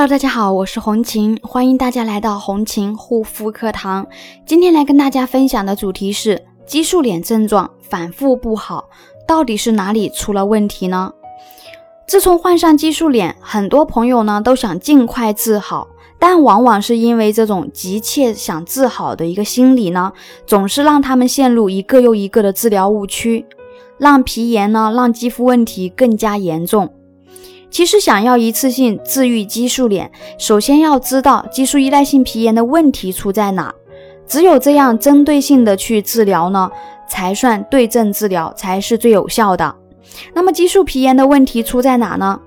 Hello，大家好，我是红琴，欢迎大家来到红琴护肤课堂。今天来跟大家分享的主题是激素脸症状反复不好，到底是哪里出了问题呢？自从患上激素脸，很多朋友呢都想尽快治好，但往往是因为这种急切想治好的一个心理呢，总是让他们陷入一个又一个的治疗误区，让皮炎呢，让肌肤问题更加严重。其实想要一次性治愈激素脸，首先要知道激素依赖性皮炎的问题出在哪。只有这样针对性的去治疗呢，才算对症治疗，才是最有效的。那么激素皮炎的问题出在哪呢？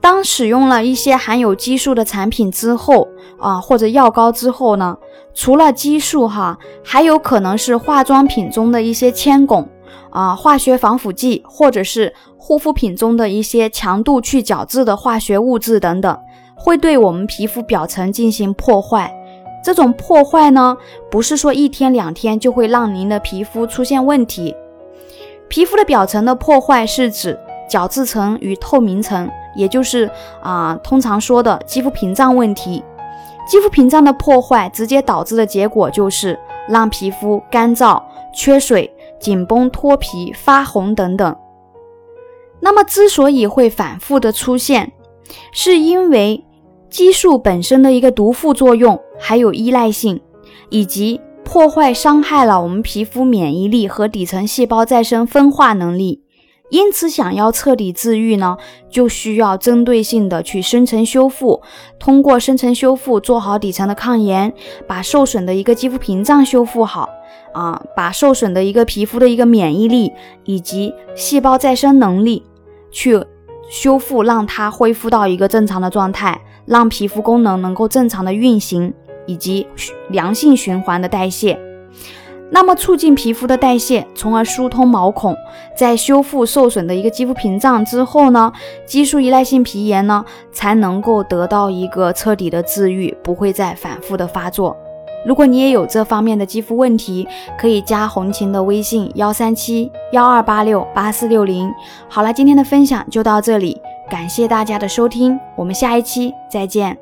当使用了一些含有激素的产品之后啊，或者药膏之后呢，除了激素哈，还有可能是化妆品中的一些铅汞。啊，化学防腐剂或者是护肤品中的一些强度去角质的化学物质等等，会对我们皮肤表层进行破坏。这种破坏呢，不是说一天两天就会让您的皮肤出现问题。皮肤的表层的破坏是指角质层与透明层，也就是啊，通常说的肌肤屏障问题。肌肤屏障的破坏直接导致的结果就是让皮肤干燥、缺水。紧绷、脱皮、发红等等。那么，之所以会反复的出现，是因为激素本身的一个毒副作用，还有依赖性，以及破坏、伤害了我们皮肤免疫力和底层细胞再生分化能力。因此，想要彻底治愈呢，就需要针对性的去深层修复，通过深层修复做好底层的抗炎，把受损的一个肌肤屏障修复好。啊，把受损的一个皮肤的一个免疫力以及细胞再生能力去修复，让它恢复到一个正常的状态，让皮肤功能能够正常的运行以及良性循环的代谢。那么促进皮肤的代谢，从而疏通毛孔，在修复受损的一个肌肤屏障之后呢，激素依赖性皮炎呢才能够得到一个彻底的治愈，不会再反复的发作。如果你也有这方面的肌肤问题，可以加红琴的微信幺三七幺二八六八四六零。好了，今天的分享就到这里，感谢大家的收听，我们下一期再见。